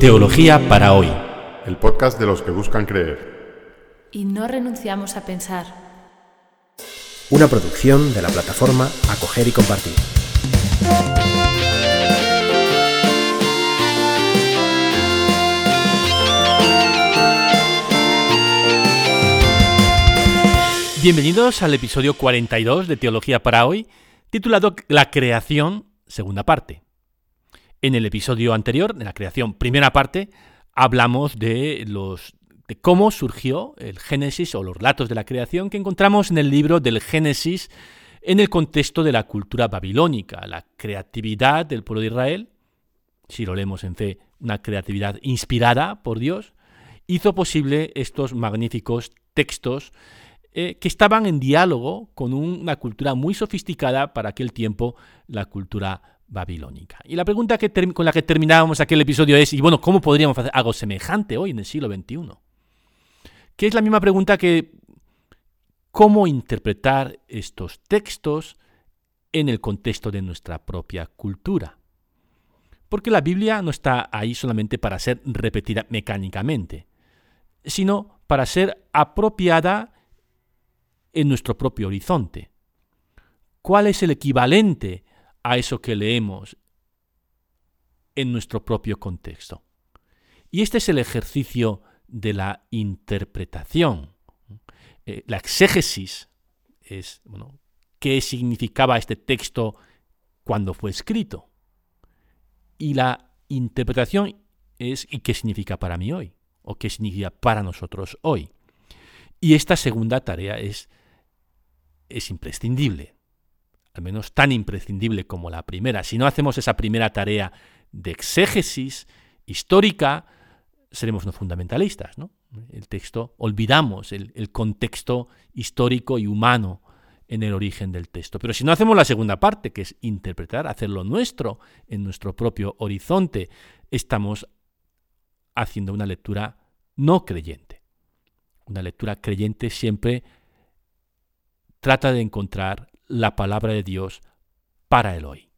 Teología para hoy. El podcast de los que buscan creer. Y no renunciamos a pensar. Una producción de la plataforma Acoger y Compartir. Bienvenidos al episodio 42 de Teología para hoy, titulado La creación, segunda parte. En el episodio anterior, de la creación, primera parte, hablamos de los de cómo surgió el Génesis o los relatos de la creación que encontramos en el libro del Génesis en el contexto de la cultura babilónica, la creatividad del pueblo de Israel, si lo leemos en fe, una creatividad inspirada por Dios, hizo posible estos magníficos textos eh, que estaban en diálogo con una cultura muy sofisticada para aquel tiempo, la cultura babilónica. Y la pregunta que con la que terminábamos aquel episodio es, y bueno, ¿cómo podríamos hacer algo semejante hoy en el siglo XXI? Que es la misma pregunta que cómo interpretar estos textos en el contexto de nuestra propia cultura. Porque la Biblia no está ahí solamente para ser repetida mecánicamente, sino para ser apropiada en nuestro propio horizonte. ¿Cuál es el equivalente a eso que leemos en nuestro propio contexto? Y este es el ejercicio de la interpretación. Eh, la exégesis es, bueno, qué significaba este texto cuando fue escrito. Y la interpretación es ¿y qué significa para mí hoy? ¿O qué significa para nosotros hoy? Y esta segunda tarea es es imprescindible, al menos tan imprescindible como la primera. Si no hacemos esa primera tarea de exégesis histórica, seremos no fundamentalistas. ¿no? El texto, olvidamos el, el contexto histórico y humano en el origen del texto. Pero si no hacemos la segunda parte, que es interpretar, hacerlo nuestro, en nuestro propio horizonte, estamos haciendo una lectura no creyente. Una lectura creyente siempre trata de encontrar la palabra de Dios para el hoy.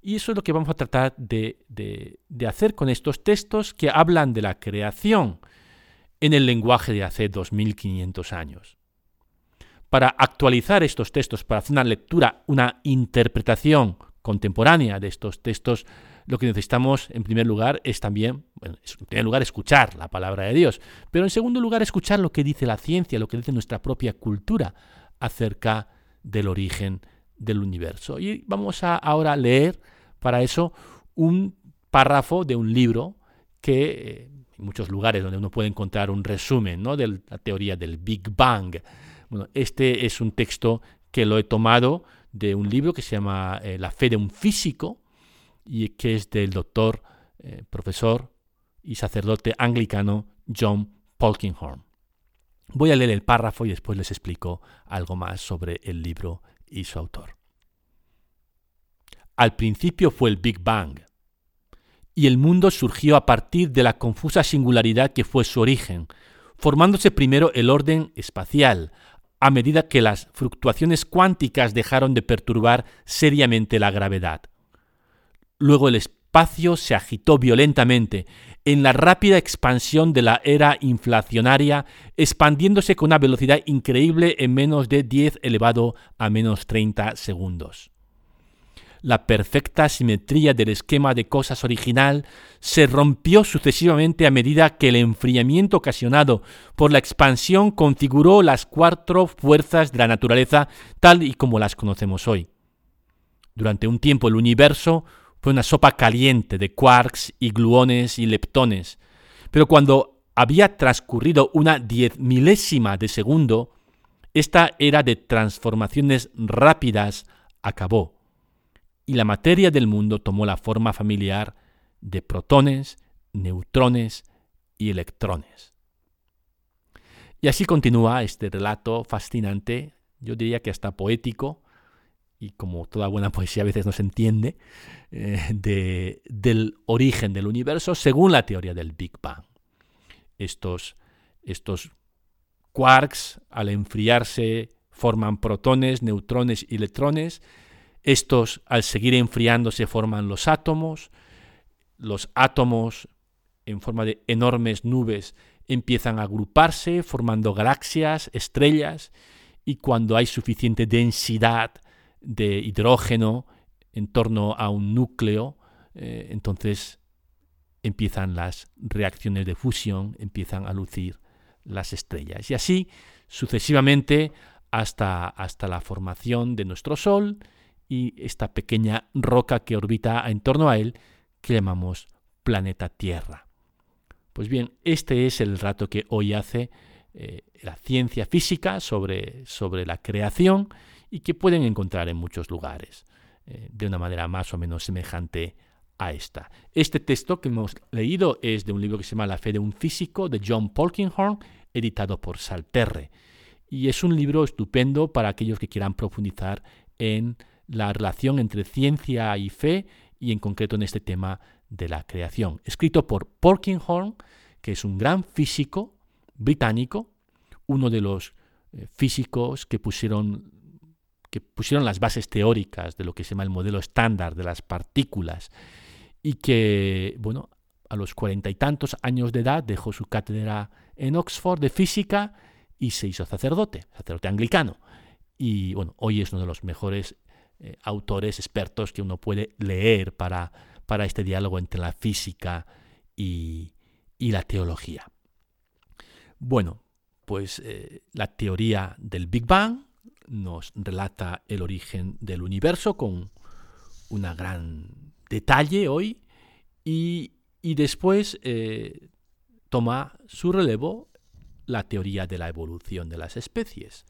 Y eso es lo que vamos a tratar de, hacer con estos textos que hablan de la creación en el lenguaje de hace 2500 años. Para actualizar estos textos, para hacer una lectura, una interpretación contemporánea de estos textos, lo que necesitamos en primer lugar es también, en primer lugar escuchar la palabra de Dios, pero en segundo lugar escuchar lo que dice la ciencia, lo que dice nuestra propia cultura acerca del origen del universo. Y vamos a ahora leer para eso un párrafo de un libro que eh, en muchos lugares donde uno puede encontrar un resumen ¿no? de la teoría del Big Bang. Bueno, este es un texto que lo he tomado de un libro que se llama eh, La fe de un físico y que es del doctor, eh, profesor y sacerdote anglicano John Polkinghorne. Voy a leer el párrafo y después les explico algo más sobre el libro y su autor. Al principio fue el Big Bang, y el mundo surgió a partir de la confusa singularidad que fue su origen, formándose primero el orden espacial, a medida que las fluctuaciones cuánticas dejaron de perturbar seriamente la gravedad. Luego el espacio se agitó violentamente en la rápida expansión de la era inflacionaria, expandiéndose con una velocidad increíble en menos de 10 elevado a menos 30 segundos. La perfecta simetría del esquema de cosas original se rompió sucesivamente a medida que el enfriamiento ocasionado por la expansión configuró las cuatro fuerzas de la naturaleza tal y como las conocemos hoy. Durante un tiempo el universo fue una sopa caliente de quarks y gluones y leptones. Pero cuando había transcurrido una diez milésima de segundo, esta era de transformaciones rápidas acabó, y la materia del mundo tomó la forma familiar de protones, neutrones y electrones. Y así continúa este relato fascinante, yo diría que hasta poético, y como toda buena poesía a veces no se entiende, eh, del origen del universo según la teoría del Big Bang. Estos, estos quarks, al enfriarse, forman protones, neutrones y electrones, Estos, al seguir enfriándose, forman los átomos. Los átomos, en forma de enormes nubes, empiezan a agruparse, formando galaxias, estrellas, y cuando hay suficiente densidad de hidrógeno en torno a un núcleo, eh, entonces empiezan las reacciones de fusión, empiezan a lucir las estrellas. Y así sucesivamente hasta, hasta la formación de nuestro Sol y esta pequeña roca que orbita en torno a él que llamamos planeta Tierra. Pues bien, este es el rato que hoy hace eh, la ciencia física sobre, sobre, la creación y que pueden encontrar en muchos lugares, eh, de una manera más o menos semejante a esta. Este texto que hemos leído es de un libro que se llama La fe de un físico de John Polkinghorne, editado por Salterre. Y es un libro estupendo para aquellos que quieran profundizar en la relación entre ciencia y fe y en concreto en este tema de la creación. Escrito por Polkinghorne, que es un gran físico británico, uno de los eh, físicos que pusieron que pusieron las bases teóricas de lo que se llama el modelo estándar de las partículas y que, bueno, a los cuarenta y tantos años de edad dejó su cátedra en Oxford de física y se hizo sacerdote, sacerdote anglicano. Y bueno, hoy es uno de los mejores eh, autores expertos que uno puede leer para, para este diálogo entre la física y, y la teología. Bueno, pues eh, la teoría del Big Bang nos relata el origen del universo con una gran detalle hoy y, después eh, toma su relevo la teoría de la evolución de las especies,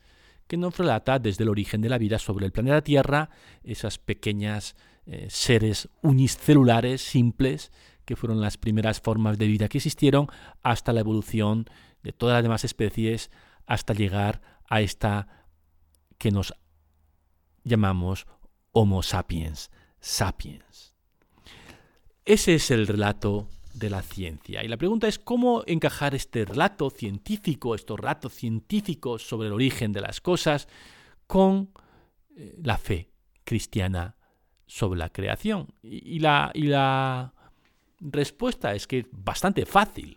que nos relata desde el origen de la vida sobre el planeta Tierra esas pequeñas eh, seres unicelulares simples que fueron las primeras formas de vida que existieron hasta la evolución de todas las demás especies hasta llegar a esta que nos llamamos Homo sapiens sapiens. Ese es el relato de la ciencia. Y la pregunta es cómo encajar este relato científico, estos relatos científicos sobre el origen de las cosas, con eh, la fe cristiana sobre la creación. Y, la, y la, respuesta es que es bastante fácil.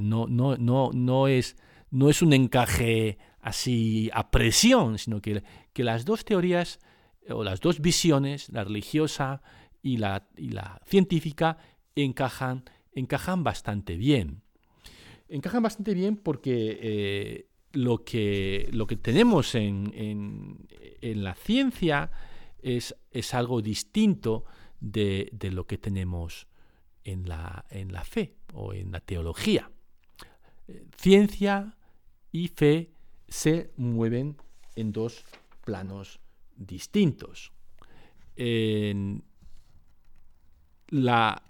no, no, no, no, es, no es un encaje así a presión, sino que, que las dos teorías o las dos visiones, la religiosa y la, la científica encajan, encajan bastante bien. Encajan bastante bien porque eh, lo, que, lo que tenemos en, en, la ciencia es, es algo distinto de, de, lo que tenemos en la, en la fe o en la teología. Ciencia y fe se mueven en dos planos distintos. La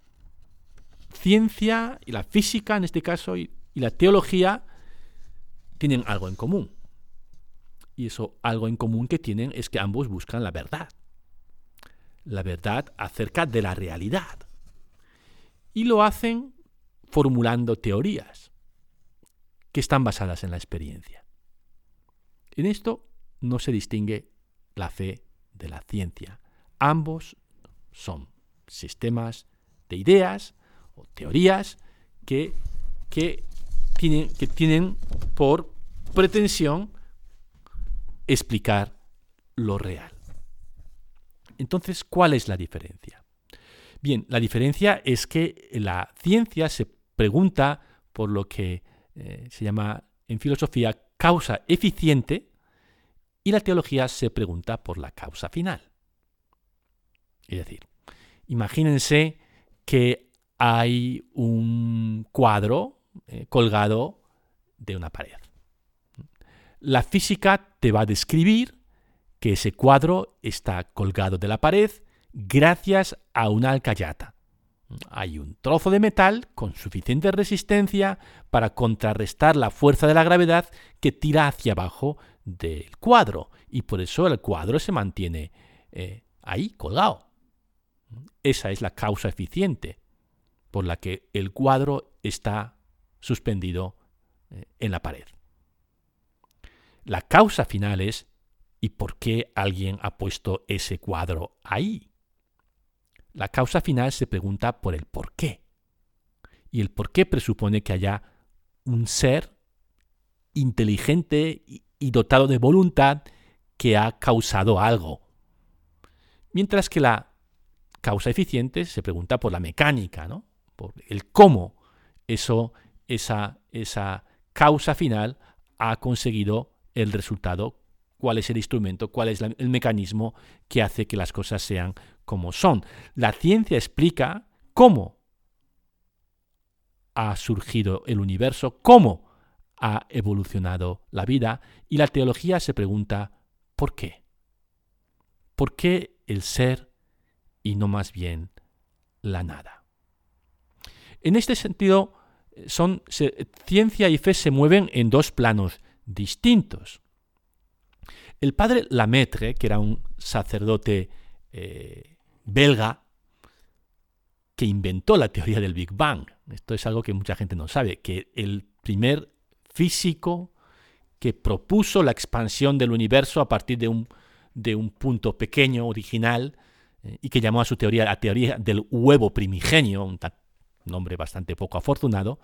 ciencia y la física, en este caso, y, la teología tienen algo en común. Y eso algo en común que tienen es que ambos buscan la verdad. La verdad acerca de la realidad. Y lo hacen formulando teorías que están basadas en la experiencia. En esto no se distingue la fe de la ciencia. Ambos son sistemas de ideas o teorías que, que, tienen, que tienen por pretensión explicar lo real. Entonces, ¿cuál es la diferencia? Bien, la diferencia es que la ciencia se pregunta por lo que eh, se llama en filosofía causa eficiente y la teología se pregunta por la causa final. Es decir, Imagínense que hay un cuadro eh, colgado de una pared. La física te va a describir que ese cuadro está colgado de la pared gracias a una alcayata. Hay un trozo de metal con suficiente resistencia para contrarrestar la fuerza de la gravedad que tira hacia abajo del cuadro y por eso el cuadro se mantiene eh, ahí colgado. Esa es la causa eficiente por la que el cuadro está suspendido eh, en la pared. La causa final es ¿Y por qué alguien ha puesto ese cuadro ahí? La causa final se pregunta por el por qué. Y el por qué presupone que haya un ser inteligente y dotado de voluntad que ha causado algo. Mientras que la causa eficiente se pregunta por la mecánica, ¿no? por el cómo eso, esa, esa causa final ha conseguido el resultado, cuál es el instrumento, cuál es el mecanismo que hace que las cosas sean como son. La ciencia explica cómo ha surgido el universo, cómo ha evolucionado la vida, y la teología se pregunta ¿por qué? ¿Por qué el ser y no más bien la nada? En este sentido, son, ciencia y fe se mueven en dos planos distintos. El padre Lametre, que era un sacerdote eh, belga, que inventó la teoría del Big Bang. Esto es algo que mucha gente no sabe, que el primer físico que propuso la expansión del universo a partir de un, de un punto pequeño, original, eh, y que llamó a su teoría la teoría del huevo primigenio, un nombre bastante poco afortunado,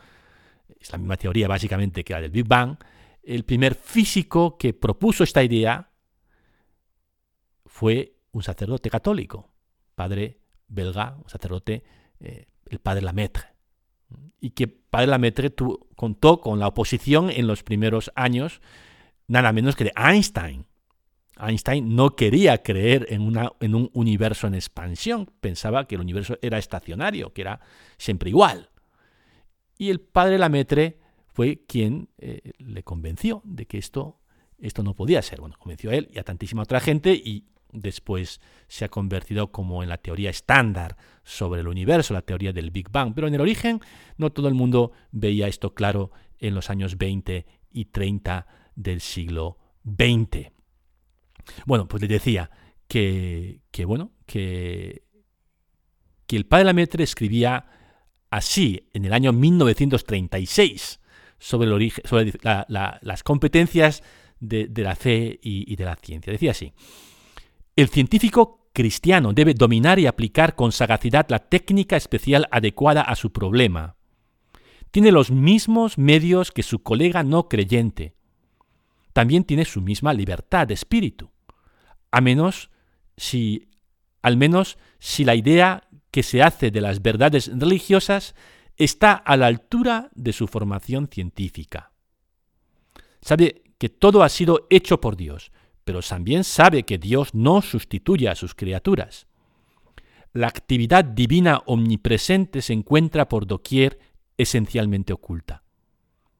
es la misma teoría básicamente que la del Big Bang, el primer físico que propuso esta idea fue un sacerdote católico, padre belga, sacerdote, eh, el padre Lamaitre. Y que padre Lamaitre contó con la oposición en los primeros años, nada menos que de Einstein. Einstein no quería creer en, un universo en expansión, pensaba que el universo era estacionario, que era siempre igual. Y el padre Lametre fue quien eh, le convenció de que esto, esto no podía ser. Bueno, convenció a él y a tantísima otra gente y después se ha convertido como en la teoría estándar sobre el universo, la teoría del Big Bang. Pero en el origen no todo el mundo veía esto claro en los años 20 y 30 del siglo XX. Bueno, pues les decía que, bueno, que, el padre Lametre escribía así en el año 1936 sobre, el origen, sobre las competencias de, la fe y de la ciencia. Decía así, el científico cristiano debe dominar y aplicar con sagacidad la técnica especial adecuada a su problema. Tiene los mismos medios que su colega no creyente. También tiene su misma libertad de espíritu. A menos si, al menos si la idea que se hace de las verdades religiosas está a la altura de su formación científica. Sabe que todo ha sido hecho por Dios, pero también sabe que Dios no sustituye a sus criaturas. La actividad divina omnipresente se encuentra por doquier esencialmente oculta.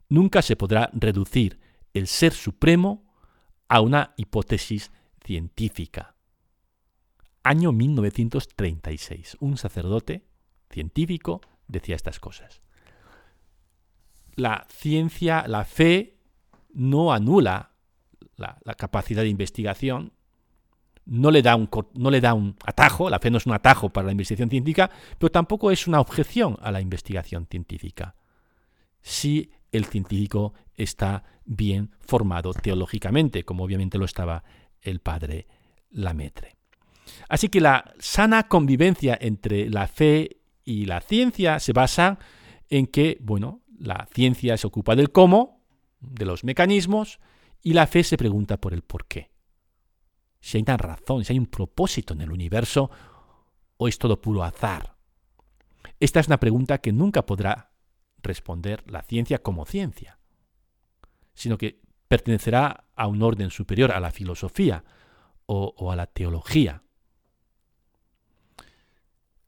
Nunca se podrá reducir el ser supremo a una hipótesis científica año 1936. Un sacerdote científico decía estas cosas. La ciencia, la fe, no anula la, capacidad de investigación, no le, da un, no le da un atajo, la fe no es un atajo para la investigación científica, pero tampoco es una objeción a la investigación científica. Si el científico está bien formado teológicamente, como obviamente lo estaba el padre Lametre. Así que la sana convivencia entre la fe y la ciencia se basa en que, bueno, la ciencia se ocupa del cómo, de los mecanismos, y la fe se pregunta por el por qué. Si hay una razón, si hay un propósito en el universo, o es todo puro azar. Esta es una pregunta que nunca podrá responder la ciencia como ciencia, sino que pertenecerá a un orden superior, a la filosofía o, o a la teología.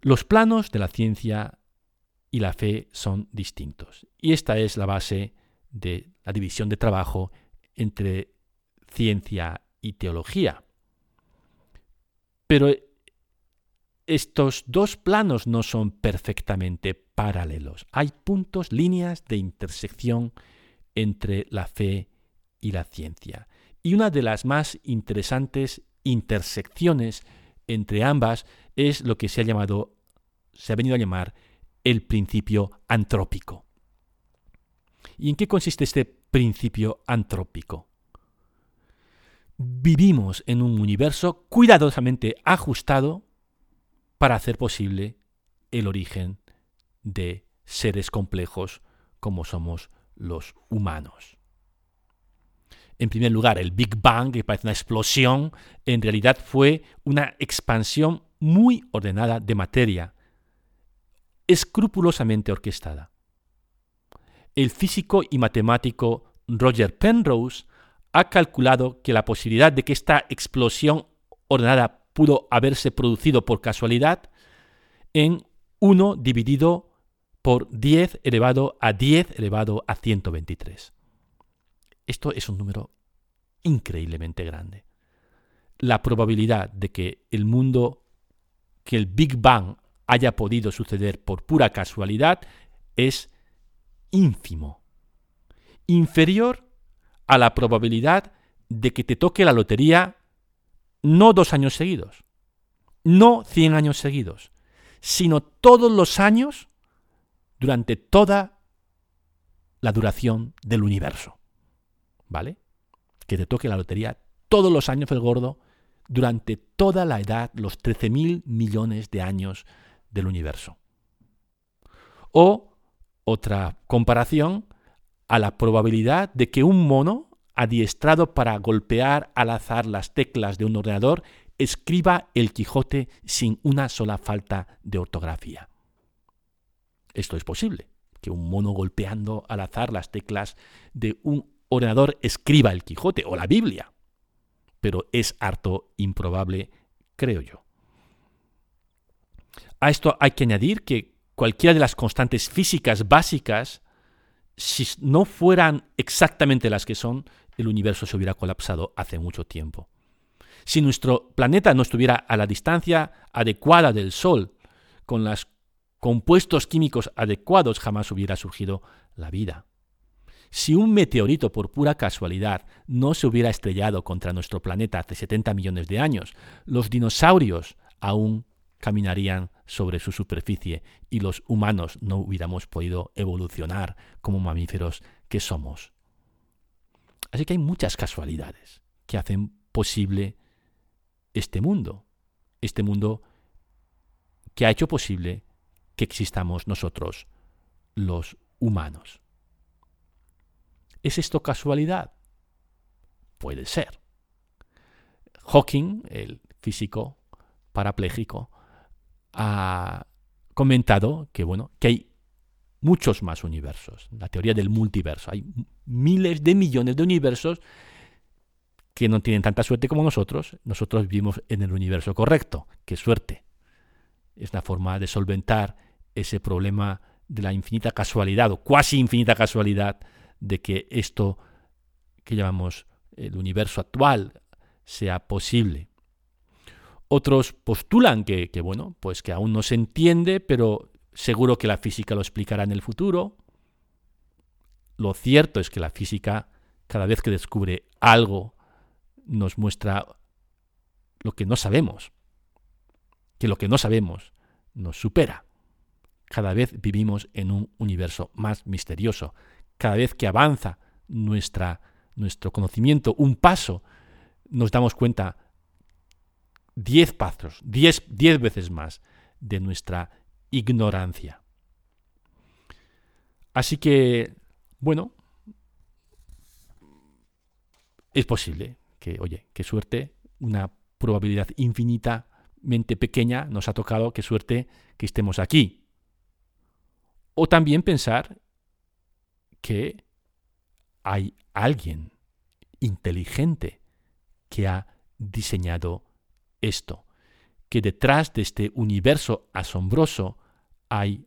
Los planos de la ciencia y la fe son distintos. Y esta es la base de la división de trabajo entre ciencia y teología. Pero estos dos planos no son perfectamente paralelos. Hay puntos, líneas de intersección entre la fe y la ciencia. Y una de las más interesantes intersecciones entre ambas es lo que se ha llamado se ha venido a llamar el principio antrópico. ¿Y en qué consiste este principio antrópico? vivimos en un universo cuidadosamente ajustado para hacer posible el origen de seres complejos como somos los humanos. En primer lugar, el Big Bang, que parece una explosión, en realidad fue una expansión muy ordenada de materia, escrupulosamente orquestada. El físico y matemático Roger Penrose ha calculado que la posibilidad de que esta explosión ordenada pudo haberse producido por casualidad en 1 dividido por 10 elevado a 10 elevado a 123. Esto es un número increíblemente grande. La probabilidad de que el mundo, que el Big Bang haya podido suceder por pura casualidad es ínfimo. Inferior a la probabilidad de que te toque la lotería no dos años seguidos, no cien años seguidos, sino todos los años durante toda la duración del universo. ¿Vale? Que te toque la lotería todos los años el gordo durante toda la edad, los 13.000 millones de años del universo. O otra comparación a la probabilidad de que un mono adiestrado para golpear al azar las teclas de un ordenador escriba el Quijote sin una sola falta de ortografía. Esto es posible, que un mono golpeando al azar las teclas de un ordenador escriba el Quijote o la Biblia. Pero es harto improbable, creo yo. A esto hay que añadir que cualquiera de las constantes físicas básicas, si no fueran exactamente las que son, el universo se hubiera colapsado hace mucho tiempo. Si nuestro planeta no estuviera a la distancia adecuada del Sol, con los compuestos químicos adecuados, jamás hubiera surgido la vida. Si un meteorito por pura casualidad no se hubiera estrellado contra nuestro planeta hace 70 millones de años, los dinosaurios aún caminarían sobre su superficie y los humanos no hubiéramos podido evolucionar como mamíferos que somos. Así que hay muchas casualidades que hacen posible este mundo, este mundo que ha hecho posible que existamos nosotros, los humanos. ¿Es esto casualidad? Puede ser. Hawking, el físico parapléjico, ha comentado que bueno, que hay muchos más universos. La teoría del multiverso. Hay miles de millones de universos que no tienen tanta suerte como nosotros. Nosotros vivimos en el universo correcto. ¡Qué suerte! Es la forma de solventar ese problema de la infinita casualidad o cuasi infinita casualidad de que esto que llamamos el universo actual sea posible. Otros postulan que, bueno, pues que aún no se entiende, pero seguro que la física lo explicará en el futuro. Lo cierto es que la física, cada vez que descubre algo, nos muestra lo que no sabemos. Que lo que no sabemos nos supera. Cada vez vivimos en un universo más misterioso. Cada vez que avanza nuestra, nuestro conocimiento un paso, nos damos cuenta diez pasos, diez, diez veces más de nuestra ignorancia. Así que, bueno, es posible que, oye, qué suerte, una probabilidad infinitamente pequeña nos ha tocado, qué suerte que estemos aquí. O también pensar que hay alguien inteligente que ha diseñado esto, que detrás de este universo asombroso hay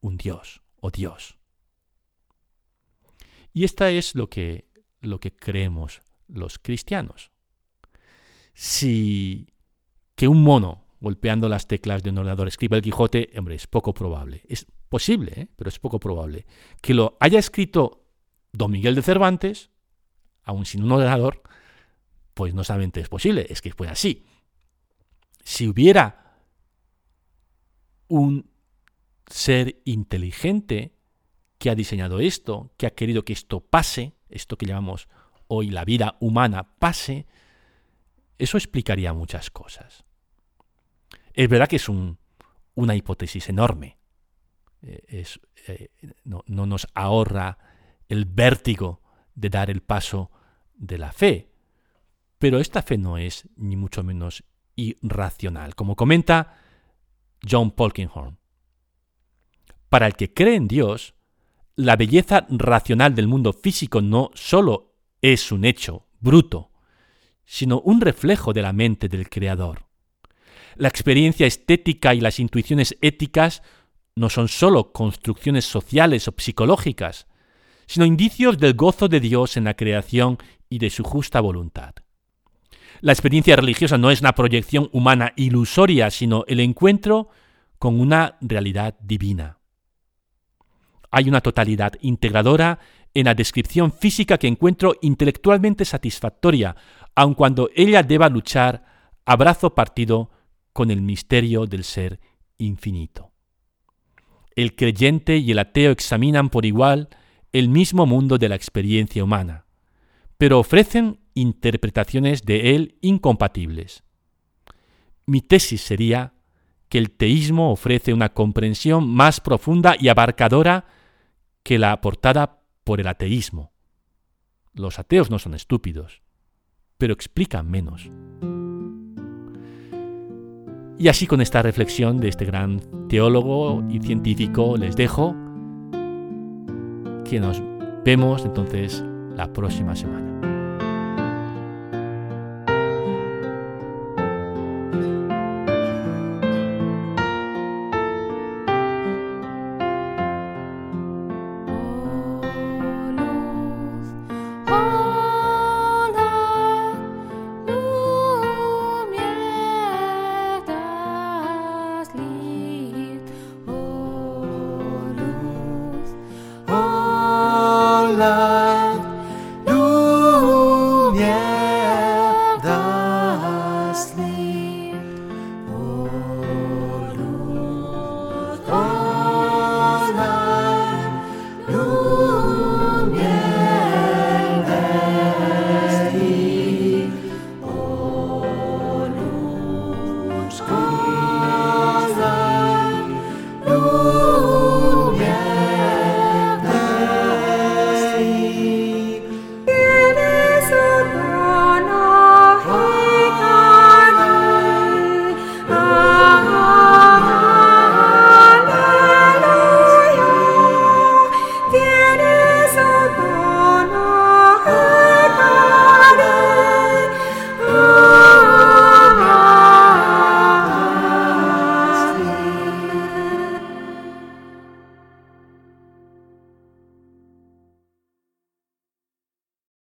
un Dios o Dios. Y esta es lo que, lo que creemos los cristianos. Si que un mono golpeando las teclas de un ordenador escriba el Quijote, hombre, es poco probable. Es posible, ¿eh? pero es poco probable. Que lo haya escrito Don Miguel de Cervantes, aun sin un ordenador, pues no solamente es posible, es que fue así. Si hubiera un ser inteligente que ha diseñado esto, que ha querido que esto pase, esto que llamamos hoy la vida humana pase, eso explicaría muchas cosas. Es verdad que es una hipótesis enorme. Eh, eh, no, no nos ahorra el vértigo de dar el paso de la fe. Pero esta fe no es ni mucho menos irracional. Como comenta John Polkinghorne, para el que cree en Dios, la belleza racional del mundo físico no sólo es un hecho bruto, sino un reflejo de la mente del Creador. La experiencia estética y las intuiciones éticas no son sólo construcciones sociales o psicológicas, sino indicios del gozo de Dios en la creación y de su justa voluntad. La experiencia religiosa no es una proyección humana ilusoria, sino el encuentro con una realidad divina. Hay una totalidad integradora en la descripción física que encuentro intelectualmente satisfactoria, aun cuando ella deba luchar a brazo partido con el misterio del ser infinito. El creyente y el ateo examinan por igual el mismo mundo de la experiencia humana, pero ofrecen interpretaciones de él incompatibles. Mi tesis sería que el teísmo ofrece una comprensión más profunda y abarcadora que la aportada por el ateísmo. Los ateos no son estúpidos, pero explican menos. Y así con esta reflexión de este gran teólogo y científico les dejo que nos vemos entonces la próxima semana.